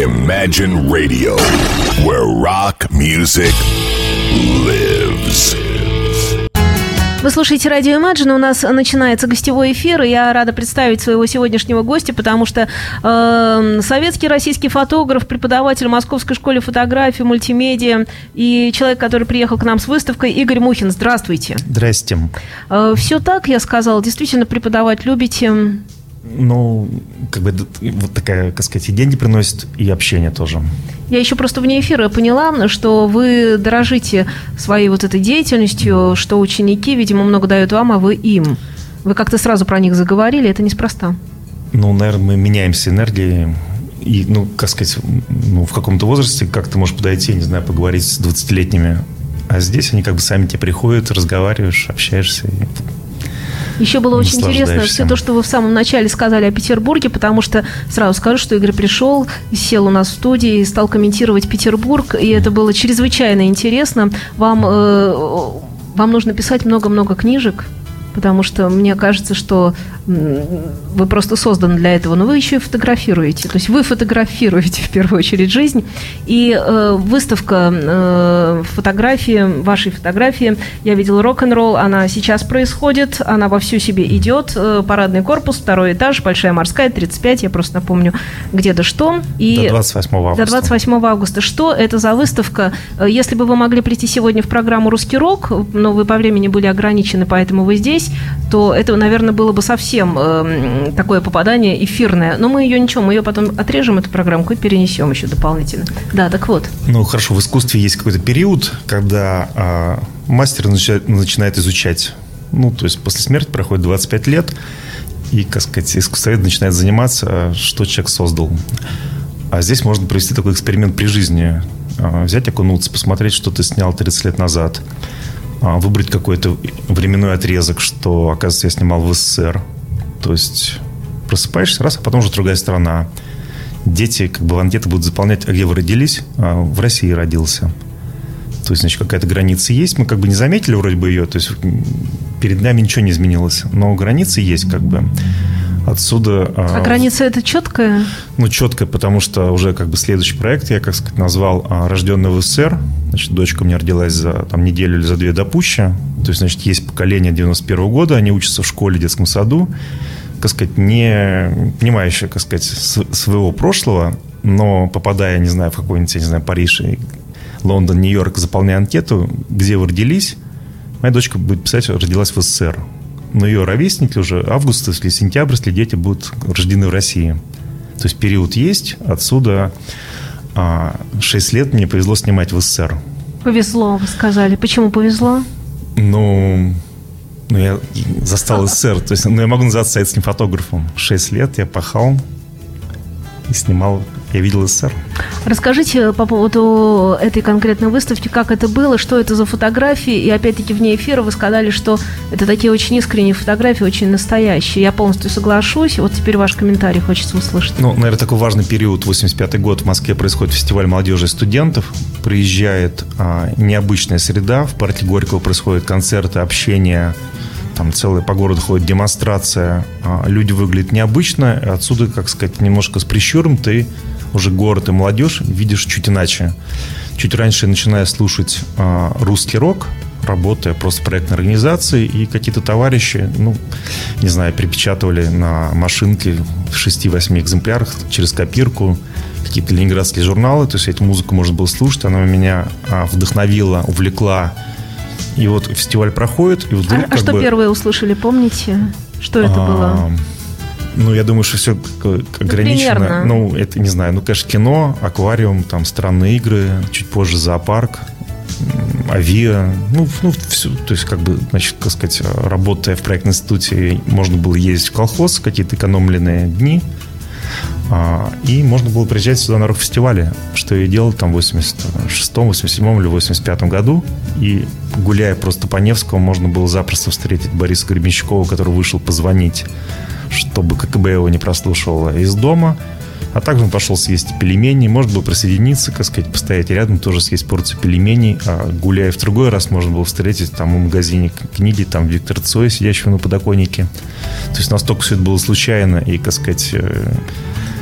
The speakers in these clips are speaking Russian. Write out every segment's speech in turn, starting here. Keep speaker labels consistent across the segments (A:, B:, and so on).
A: Imagine Radio, where rock music lives.
B: Вы слушаете радио Imagine, у нас начинается гостевой эфир, и я рада представить своего сегодняшнего гостя, потому что э, советский российский фотограф, преподаватель Московской школе фотографии, мультимедиа и человек, который приехал к нам с выставкой, Игорь Мухин. Здравствуйте.
C: Здрасте.
B: Э, все так, я сказала, действительно преподавать любите?
C: Ну, как бы вот такая, как сказать, и деньги приносит, и общение тоже.
B: Я еще просто вне эфира поняла, что вы дорожите своей вот этой деятельностью, что ученики, видимо, много дают вам, а вы им. Вы как-то сразу про них заговорили, это неспроста.
C: Ну, наверное, мы меняемся энергией. И, ну, как сказать, ну, в каком-то возрасте как ты можешь подойти, не знаю, поговорить с 20-летними. А здесь они как бы сами тебе приходят, разговариваешь, общаешься. И
B: еще было очень интересно все то, что вы в самом начале сказали о Петербурге, потому что сразу скажу, что Игорь пришел, сел у нас в студии и стал комментировать Петербург, и это было чрезвычайно интересно. Вам, э, вам нужно писать много-много книжек, потому что мне кажется, что вы просто созданы для этого, но вы еще и фотографируете. То есть вы фотографируете в первую очередь жизнь. И э, выставка э, фотографии, вашей фотографии, я видела рок-н-ролл, она сейчас происходит, она во всю себе идет. Э, парадный корпус, второй этаж, Большая морская, 35, я просто напомню, где да что.
C: И до 28 августа.
B: До 28 августа. Что это за выставка? Э, если бы вы могли прийти сегодня в программу «Русский рок», но вы по времени были ограничены, поэтому вы здесь, то это, наверное, было бы совсем э, такое попадание эфирное. Но мы ее ничего, мы ее потом отрежем, эту программку, и перенесем еще дополнительно. Да, так вот.
C: Ну, хорошо, в искусстве есть какой-то период, когда э, мастер начинает, начинает изучать. Ну, то есть после смерти проходит 25 лет, и, как сказать, искусствовед начинает заниматься, что человек создал. А здесь можно провести такой эксперимент при жизни. А, взять, окунуться, посмотреть, что ты снял 30 лет назад. А, выбрать какой-то временной отрезок, что, оказывается, я снимал в СССР. То есть просыпаешься, раз, а потом уже другая страна. Дети как бы в анкеты будут заполнять, а где вы родились? А, в России родился. То есть, значит, какая-то граница есть. Мы как бы не заметили вроде бы ее. То есть, перед нами ничего не изменилось. Но границы есть как бы. Отсюда...
B: А, а граница это четкая?
C: Ну, четкая, потому что уже как бы следующий проект я, как сказать, назвал а, «Рожденный в СССР». Значит, дочка у меня родилась за там, неделю или за две до пуща. То есть, значит, есть поколение 91 -го года, они учатся в школе, детском саду как сказать, не понимающая, как сказать, своего прошлого, но попадая, не знаю, в какой-нибудь, не знаю, Париж, Лондон, Нью-Йорк, заполняя анкету, где вы родились, моя дочка будет писать, родилась в СССР. Но ее ровесники уже август или сентябрь, если дети будут рождены в России. То есть период есть, отсюда а, 6 лет мне повезло снимать в СССР.
B: Повезло, вы сказали. Почему повезло?
C: Ну, ну, я застал СССР. То есть, ну, я могу называться советским фотографом. Шесть лет я пахал и снимал я видел СССР.
B: Расскажите по поводу этой конкретной выставки, как это было, что это за фотографии, и опять-таки вне эфира вы сказали, что это такие очень искренние фотографии, очень настоящие. Я полностью соглашусь, вот теперь ваш комментарий хочется услышать.
C: Ну, наверное, такой важный период, 85-й год, в Москве происходит фестиваль молодежи и студентов, приезжает а, необычная среда, в парке Горького происходят концерты, общение, там целая по городу ходит демонстрация, а, люди выглядят необычно, отсюда, как сказать, немножко с прищуром ты уже город и молодежь видишь чуть иначе. Чуть раньше начиная слушать э, русский рок, работая просто в проектной организации, и какие-то товарищи, ну, не знаю, припечатывали на машинке в 6-8 экземплярах через копирку какие-то ленинградские журналы, то есть эту музыку можно было слушать, она меня а, вдохновила, увлекла. И вот фестиваль проходит, и вдруг...
B: А, а что бы... первые услышали, помните? Что это а, было?
C: Ну, я думаю, что все ограничено. Ну, ну, это не знаю. Ну, конечно, кино, аквариум, там странные игры, чуть позже зоопарк, авиа, ну, ну, все, то есть, как бы, значит, как сказать, работая в проектной институте, можно было ездить в колхоз, какие-то экономленные дни, а, и можно было приезжать сюда на рок-фестивале, что я делал там в 86-м, 87-м или 85-м году. И гуляя просто по Невскому, можно было запросто встретить Бориса Гребенщикова, который вышел позвонить чтобы ККБ его не прослушивало из дома. А также он пошел съесть пельмени, может было присоединиться, как сказать, постоять рядом, тоже съесть порцию пельменей. А гуляя в другой раз, можно было встретить там в магазине книги, там Виктор Цой, сидящего на подоконнике. То есть настолько все это было случайно и, как сказать, э,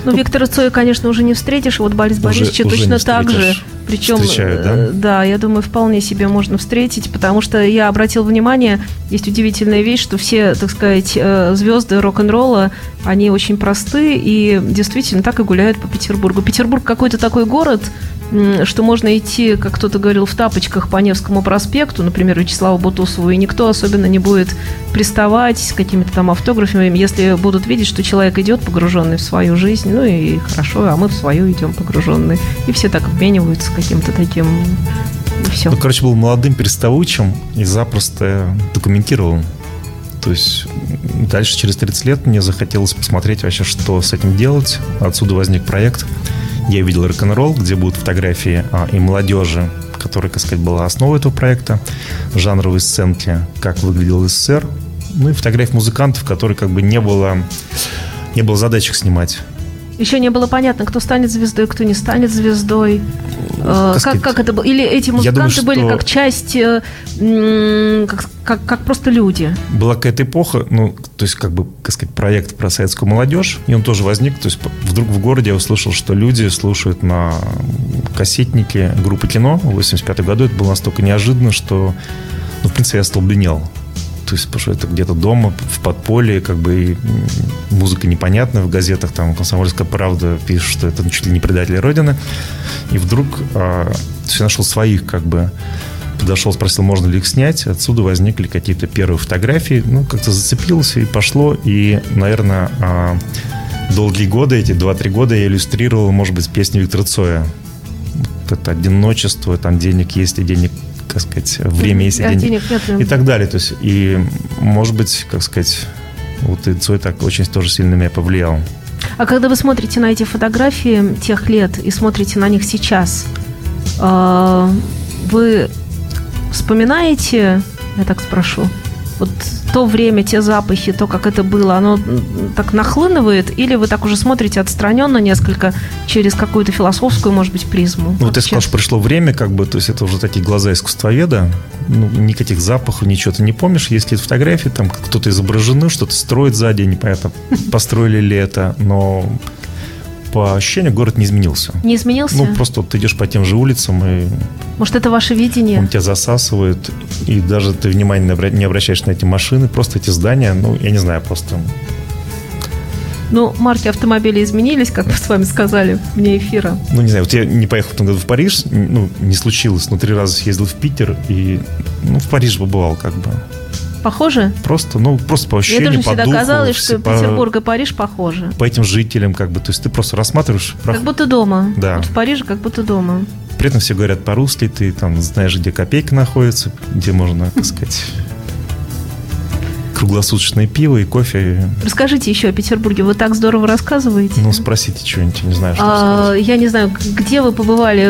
B: Ну, Виктора Цоя, конечно, уже не встретишь, вот Борис Борисовича точно так же. Причем,
C: Встречают, да?
B: Э, да, я думаю, вполне себе можно встретить, потому что я обратил внимание, есть удивительная вещь, что все, так сказать, э, звезды рок-н-ролла, они очень просты и действительно так и гуляют по Петербургу. Петербург какой-то такой город, что можно идти, как кто-то говорил, в тапочках по Невскому проспекту, например, Вячеславу Бутусову, и никто особенно не будет приставать с какими-то там автографами, если будут видеть, что человек идет погруженный в свою жизнь, ну и хорошо, а мы в свою идем погруженные. И все так обмениваются каким-то таким и все.
C: Ну, короче, был молодым переставучим и запросто документировал. То есть дальше, через 30 лет, мне захотелось посмотреть вообще, что с этим делать. Отсюда возник проект я видел рок-н-ролл, где будут фотографии а, и молодежи, которая, так сказать, была основой этого проекта, жанровые сценки, как выглядел СССР, ну и фотографии музыкантов, которые как бы не было, не было задачек снимать.
B: Еще не было понятно, кто станет звездой, кто не станет звездой. Э, как, как это было? Или эти музыканты думаю, были как часть, э, как, как, как просто люди?
C: Была какая-то эпоха, ну, то есть, как бы, как сказать, проект про советскую молодежь, и он тоже возник. То есть, вдруг в городе я услышал, что люди слушают на кассетнике группы кино в 85 году. Это было настолько неожиданно, что, ну, в принципе, я столбенел то есть, потому что это где-то дома, в подполье, как бы и музыка непонятная, в газетах там «Комсомольская правда» пишет, что это чуть ли не предатели Родины. И вдруг а, я нашел своих, как бы, подошел, спросил, можно ли их снять. Отсюда возникли какие-то первые фотографии. Ну, как-то зацепился и пошло. И, наверное, а, долгие годы, эти 2-3 года я иллюстрировал, может быть, песни Виктора Цоя. Это одиночество, там денег есть, и денег как сказать, время есть, а денег, денег нет, и так далее. То есть, и, может быть, как сказать, вот и Цой так очень тоже сильно на меня повлиял.
B: А когда вы смотрите на эти фотографии тех лет и смотрите на них сейчас, а, вы вспоминаете, я так спрошу, вот то время, те запахи, то, как это было, оно так нахлынывает? Или вы так уже смотрите отстраненно несколько через какую-то философскую, может быть, призму?
C: Ну, вот ты сказал, что пришло время, как бы, то есть это уже такие глаза искусствоведа, ну, никаких запахов, ничего ты не помнишь. Есть какие-то фотографии, там кто-то изображены, что-то строит сзади, непонятно, построили ли это, но по ощущению город не изменился.
B: Не изменился?
C: Ну, просто вот ты идешь по тем же улицам и...
B: Может, это ваше видение?
C: Он тебя засасывает, и даже ты внимания не обращаешь на эти машины, просто эти здания, ну, я не знаю, просто...
B: Ну, марки автомобилей изменились, как мы с вами сказали вне эфира.
C: Ну, не знаю, вот я не поехал в том году в Париж, ну, не случилось, но три раза съездил в Питер, и, ну, в Париж побывал, как бы.
B: Похоже?
C: Просто, ну, просто по ощущениям,
B: Мне тоже
C: всегда духу,
B: казалось, что по, Петербург и Париж похожи.
C: По этим жителям, как бы, то есть ты просто рассматриваешь...
B: Как будто дома.
C: Да.
B: Вот в Париже как будто дома.
C: При этом все говорят по-русски, ты там знаешь, где копейка находится, где можно, так сказать, круглосуточное пиво и кофе.
B: Расскажите еще о Петербурге. Вы так здорово рассказываете.
C: Ну, спросите что-нибудь, не знаю, что
B: а, сказать. Я не знаю, где вы побывали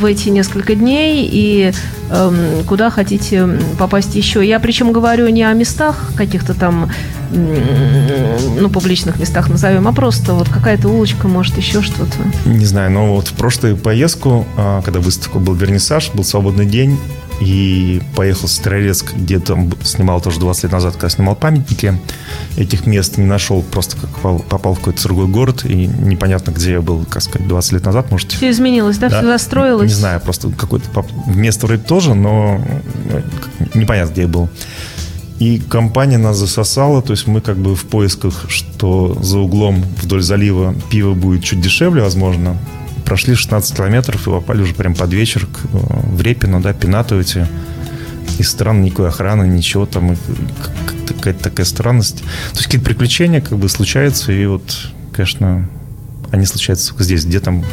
B: в эти несколько дней и эм, куда хотите попасть еще. Я причем говорю не о местах каких-то там, ну, публичных местах назовем, а просто вот какая-то улочка, может, еще что-то.
C: Не знаю, но вот в прошлую поездку, а, когда выставка был вернисаж, был свободный день, и поехал в Старорецк, где там снимал тоже 20 лет назад, когда снимал памятники. Этих мест не нашел, просто как попал, в какой-то другой город, и непонятно, где я был, как сказать, 20 лет назад, может.
B: Все изменилось, да? да? Все застроилось?
C: Не знаю, просто какое-то место вроде тоже, но ну, непонятно, где я был. И компания нас засосала, то есть мы как бы в поисках, что за углом вдоль залива пиво будет чуть дешевле, возможно, прошли 16 километров и попали уже прям под вечер к, э, в Репино, да, Пинатовите. И странно, никакой охраны, ничего там, какая-то такая странность. То есть какие-то приключения как бы случаются, и вот, конечно, они случаются здесь, где там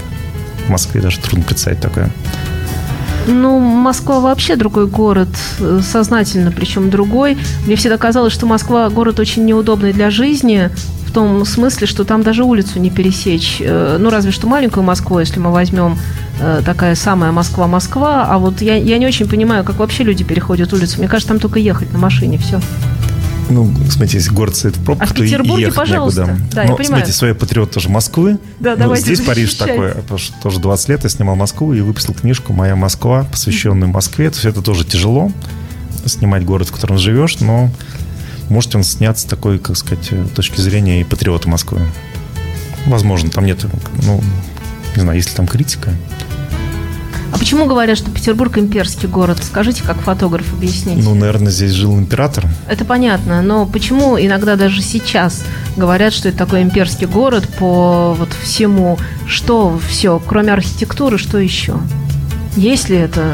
C: в Москве даже трудно представить такое.
B: Ну, Москва вообще другой город, э, сознательно причем другой. Мне всегда казалось, что Москва город очень неудобный для жизни, том смысле, что там даже улицу не пересечь. Э, ну, разве что маленькую Москву, если мы возьмем э, такая самая Москва-Москва. А вот я, я не очень понимаю, как вообще люди переходят улицу. Мне кажется, там только ехать на машине, все.
C: Ну, смотрите, если город стоит в пробках,
B: а в Петербурге,
C: то ехать
B: пожалуйста.
C: некуда.
B: Да,
C: Но,
B: я понимаю.
C: смотрите, свои патриот тоже Москвы.
B: Да,
C: ну, здесь Париж такой, потому что тоже 20 лет я снимал Москву и выпустил книжку «Моя Москва», посвященную Москве. То есть это тоже тяжело, снимать город, в котором живешь, но может он сняться с такой, как сказать, точки зрения и патриота Москвы. Возможно, там нет, ну, не знаю, есть ли там критика.
B: А почему говорят, что Петербург имперский город? Скажите, как фотограф объяснить?
C: Ну, наверное, здесь жил император.
B: Это понятно, но почему иногда даже сейчас говорят, что это такой имперский город по вот всему, что все, кроме архитектуры, что еще? Есть ли это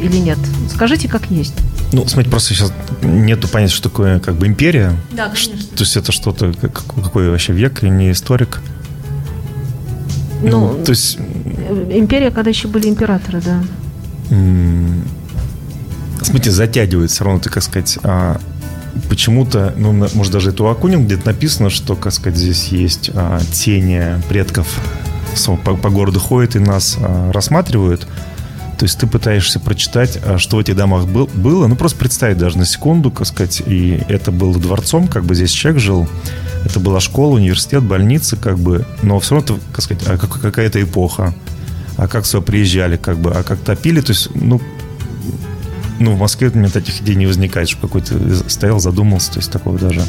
B: или нет? Скажите, как есть.
C: Ну, смотрите, просто сейчас нету понятия, что такое как бы империя.
B: Да, конечно.
C: То есть это что-то, какой вообще век, и не историк.
B: Ну, ну, то есть... Империя, когда еще были императоры, да.
C: Смотрите, затягивает все равно, ты, как сказать, а, почему-то, ну, может, даже это у Акунин где-то написано, что, как сказать, здесь есть а, тени предков по, по городу ходят и нас а, рассматривают. То есть ты пытаешься прочитать, а, что в этих домах был, было. Ну, просто представить даже на секунду, как сказать. И это было дворцом, как бы здесь человек жил. Это была школа, университет, больница, как бы. Но все равно, как сказать, а какая-то эпоха. А как все приезжали, как бы, а как топили. То есть, ну, ну, в Москве у меня таких идей не возникает, что какой-то стоял, задумался, то есть такого даже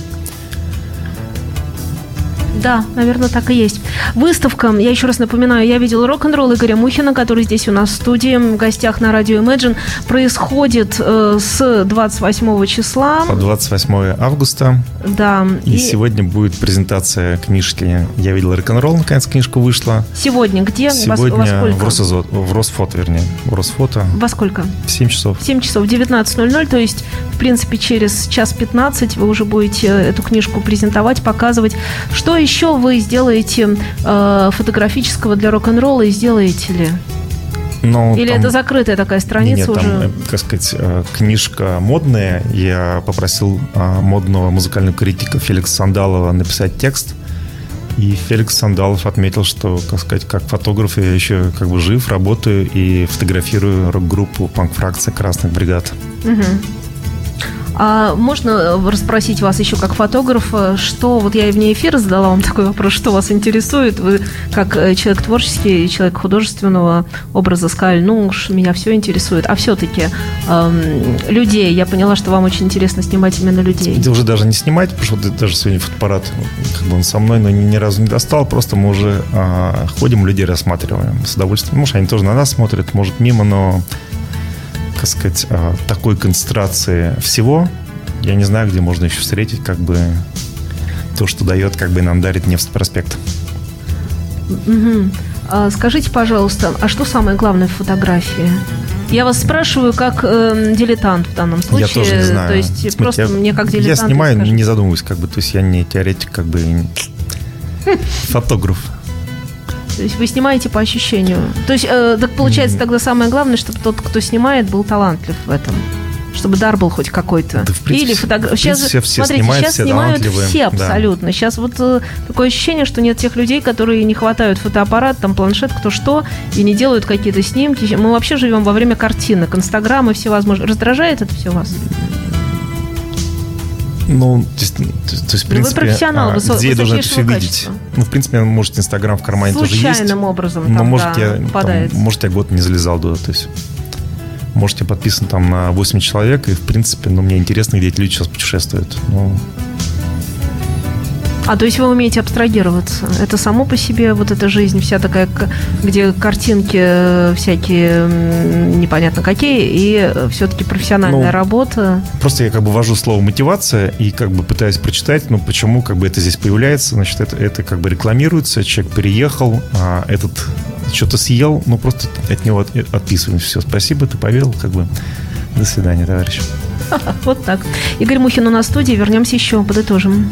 B: да, наверное, так и есть. Выставка, я еще раз напоминаю, я видела рок-н-ролл Игоря Мухина, который здесь у нас в студии, в гостях на радио Imagine, происходит э, с 28 числа.
C: По 28 августа.
B: Да.
C: И, и сегодня будет презентация книжки «Я видел рок-н-ролл», наконец книжка вышла.
B: Сегодня где?
C: Сегодня во, во в, Росозо, в Росфото, вернее. В Росфото.
B: Во сколько?
C: В 7 часов.
B: В 7 часов, 19.00, то есть, в принципе, через час 15 вы уже будете эту книжку презентовать, показывать. Что еще вы сделаете э, фотографического для рок-н-ролла и сделаете ли?
C: Но
B: Или
C: там,
B: это закрытая такая страница
C: нет,
B: уже?
C: Там, э, как сказать, э, книжка модная. Я попросил э, модного музыкального критика Феликса Сандалова написать текст. И Феликс Сандалов отметил, что, как сказать, как фотограф я еще как бы жив, работаю и фотографирую рок-группу панк-фракция «Красных бригад».
B: Угу. А можно э, расспросить вас еще как фотографа, что, вот я и вне эфира задала вам такой вопрос, что вас интересует? Вы как э, человек творческий, человек художественного образа сказали, ну уж меня все интересует. А все-таки эм, людей, я поняла, что вам очень интересно снимать именно людей.
C: Это уже даже не снимать, потому что даже сегодня фотоаппарат, как бы он со мной, но ни разу не достал, просто мы уже э, ходим, людей рассматриваем с удовольствием. Может, они тоже на нас смотрят, может, мимо, но так сказать, а, такой концентрации всего, я не знаю, где можно еще встретить как бы то, что дает, как бы нам дарит Невский проспект.
B: Угу. А скажите, пожалуйста, а что самое главное в фотографии? Я вас спрашиваю как э, дилетант в данном случае.
C: Я тоже не знаю.
B: То есть Смотрите, просто я, мне как дилетант.
C: Я снимаю, не задумываюсь, как бы, то есть я не теоретик, как бы фотограф.
B: То есть вы снимаете по ощущению. То есть, э, так получается тогда самое главное, чтобы тот, кто снимает, был талантлив в этом. Чтобы дар был хоть какой-то.
C: Да, принципе, Или фотограф. Сейчас, все смотрите, снимают,
B: сейчас
C: все
B: снимают все абсолютно. Да. Сейчас вот э, такое ощущение, что нет тех людей, которые не хватают фотоаппарат, там планшет, кто что, и не делают какие-то снимки. Мы вообще живем во время картинок, инстаграма, всевозможные. Раздражает это все вас?
C: Ну, то есть, то, есть в принципе,
B: вы профессионал,
C: а, где я должен это все видеть? Ну, в принципе, может, Инстаграм в кармане
B: тоже
C: есть.
B: Случайным образом
C: но, может, да, я, там, может, я год не залезал туда, то есть... Может, я подписан там на 8 человек, и, в принципе, ну, мне интересно, где эти люди сейчас путешествуют. Ну,
B: а то есть вы умеете абстрагироваться? Это само по себе вот эта жизнь вся такая, где картинки э, всякие непонятно какие, и все-таки профессиональная ну, работа.
C: Просто я как бы ввожу слово мотивация и как бы пытаюсь прочитать, ну почему как бы это здесь появляется, значит это, это как бы рекламируется, человек переехал, а этот что-то съел, ну просто от него от, отписываем все. Спасибо, ты поверил, как бы. До свидания, товарищ.
B: Вот так. Игорь Мухин у нас в студии. Вернемся еще, подытожим.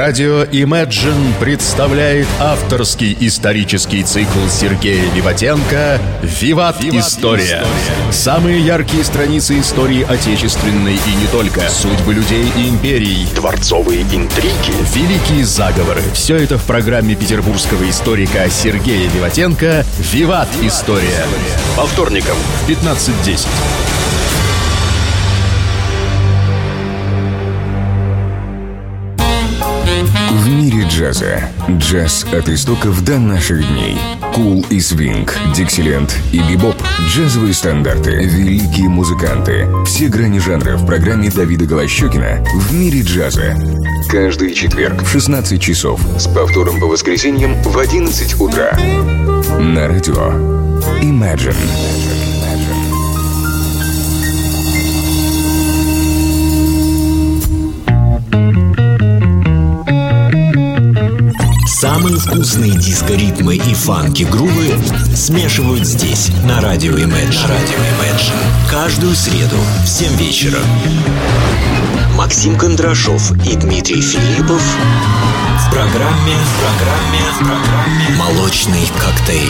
A: Радио Imagine представляет авторский исторический цикл Сергея Виватенко «Виват. История». Самые яркие страницы истории отечественной и не только. Судьбы людей и империй. Дворцовые интриги. Великие заговоры. Все это в программе петербургского историка Сергея Виватенко «Виват. История». По вторникам в 15.10.
D: джаза. Джаз от истоков до наших дней. Кул и свинг, диксиленд и бибоп. Джазовые стандарты. Великие музыканты. Все грани жанра в программе Давида Голощекина «В мире джаза». Каждый четверг в 16 часов. С повтором по воскресеньям в 11 утра. На радио Imagine.
E: Самые вкусные диско-ритмы и фанки-грувы смешивают здесь, на Радио Imagine. Радио Imagine. Каждую среду в 7 вечера. Максим Кондрашов и Дмитрий Филиппов в программе, в программе, в программе «Молочный коктейль».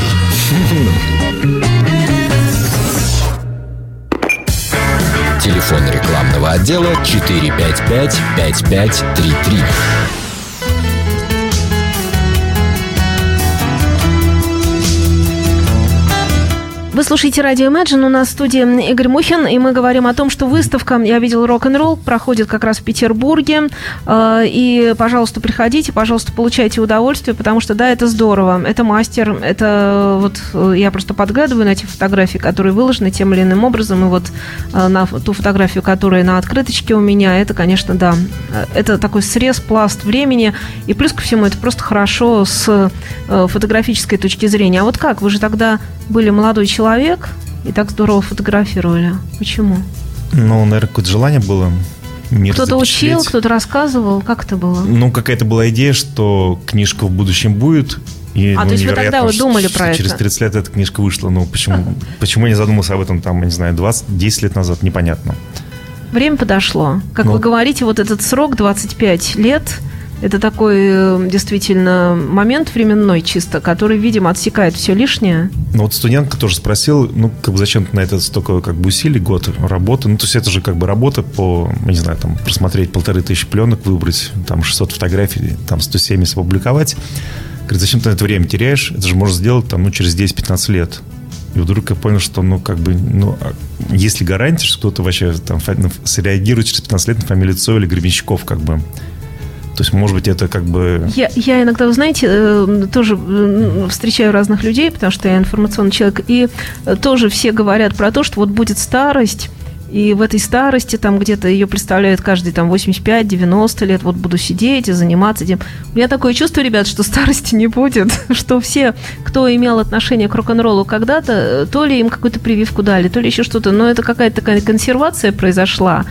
E: Телефон рекламного отдела 455 5533.
B: Вы слушаете радио Imagine, у нас в студии Игорь Мухин, и мы говорим о том, что выставка «Я видел рок-н-ролл» проходит как раз в Петербурге. Э, и, пожалуйста, приходите, пожалуйста, получайте удовольствие, потому что, да, это здорово, это мастер, это вот э, я просто подглядываю на эти фотографии, которые выложены тем или иным образом, и вот э, на ту фотографию, которая на открыточке у меня, это, конечно, да, это такой срез, пласт времени, и плюс ко всему это просто хорошо с фотографической точки зрения. А вот как? Вы же тогда были молодой человек, и так здорово фотографировали. Почему?
C: Ну, наверное, какое-то желание было
B: мир Кто-то учил, кто-то рассказывал, как это было?
C: Ну, какая-то была идея, что книжка в будущем будет,
B: и, а, ну, то есть вы тогда вы думали про
C: это? Через 30 лет эта книжка вышла. Ну, почему, почему я не задумался об этом, там, я не знаю, 20, 10 лет назад, непонятно.
B: Время подошло. Как ну, вы говорите, вот этот срок 25 лет – это такой э, действительно момент временной чисто, который, видимо, отсекает все лишнее.
C: Ну вот студентка тоже спросил, ну как бы зачем ты на это столько как бы усилий, год работы. Ну то есть это же как бы работа по, не знаю, там просмотреть полторы тысячи пленок, выбрать там 600 фотографий, там 170 опубликовать. Говорит, зачем ты на это время теряешь? Это же можно сделать там, ну, через 10-15 лет. И вдруг я понял, что, ну, как бы, ну, а есть ли гарантия, что кто-то вообще там среагирует через 15 лет на фамилию Цой или Гребенщиков, как бы. То есть, может быть, это как бы...
B: Я, я иногда, вы знаете, э, тоже встречаю разных людей, потому что я информационный человек, и э, тоже все говорят про то, что вот будет старость, и в этой старости там где-то ее представляют каждый там 85-90 лет, вот буду сидеть и заниматься этим. У меня такое чувство, ребят, что старости не будет, что все, кто имел отношение к рок-н-роллу когда-то, э, то ли им какую-то прививку дали, то ли еще что-то, но это какая-то такая консервация произошла.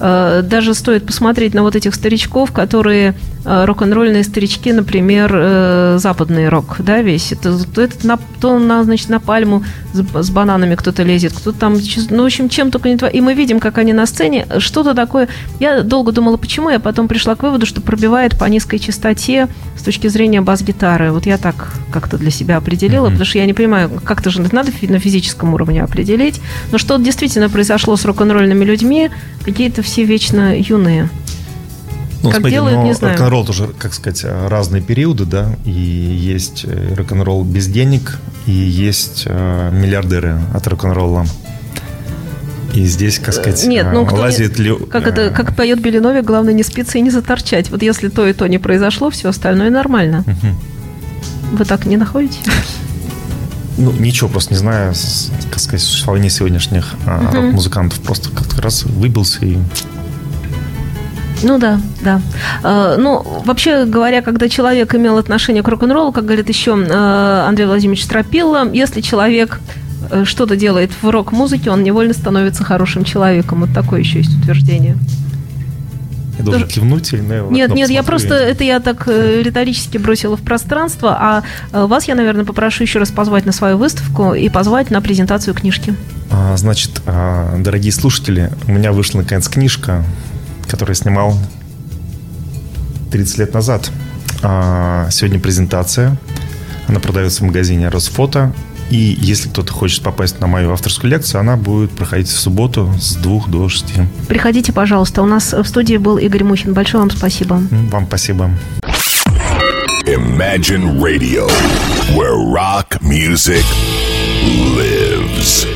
B: Э, даже стоит посмотреть на вот этих старичков, которые рок-н-ролльные старички, например, э, западный рок, да, весь. Это, этот на, то на, значит, на пальму с, с бананами кто-то лезет, кто-то там, ну, в общем, чем только не творит. И мы видим, как они на сцене, что-то такое. Я долго думала, почему, я потом пришла к выводу, что пробивает по низкой частоте с точки зрения бас-гитары. Вот я так как-то для себя определила, mm-hmm. потому что я не понимаю, как-то же надо на физическом уровне определить. Но что действительно произошло с рок-н-ролльными людьми, какие-то все вечно юные.
C: Ну, как смотрите, делают, не знаю. Рок-н-ролл тоже, как сказать, разные периоды, да, и есть э, рок-н-ролл без денег, и есть э, миллиардеры от рок-н-ролла. И здесь, как сказать,
B: Нет, ну, лазит ли... Как, это, как поет Белиновик, главное не спиться и не заторчать. Вот если то и то не произошло, все остальное нормально. Угу. Вы так не находите?
C: Ну, ничего, просто не знаю, как сказать, существование сегодняшних угу. рок-музыкантов. Просто как-то раз выбился и
B: ну да, да. Э, ну, вообще говоря, когда человек имел отношение к рок-н-роллу, как говорит еще э, Андрей Владимирович Стропилла, если человек э, что-то делает в рок-музыке, он невольно становится хорошим человеком. Вот такое еще есть утверждение.
C: Я должен Тоже... кивнуть или
B: на Нет, нет, я просто, это я так риторически бросила в пространство, а вас я, наверное, попрошу еще раз позвать на свою выставку и позвать на презентацию книжки.
C: А, значит, а, дорогие слушатели, у меня вышла наконец книжка которую снимал 30 лет назад. А, сегодня презентация. Она продается в магазине Росфото. И если кто-то хочет попасть на мою авторскую лекцию, она будет проходить в субботу с 2 до 6.
B: Приходите, пожалуйста. У нас в студии был Игорь Мухин. Большое вам спасибо.
C: Вам спасибо.
D: Imagine Radio, where rock music lives.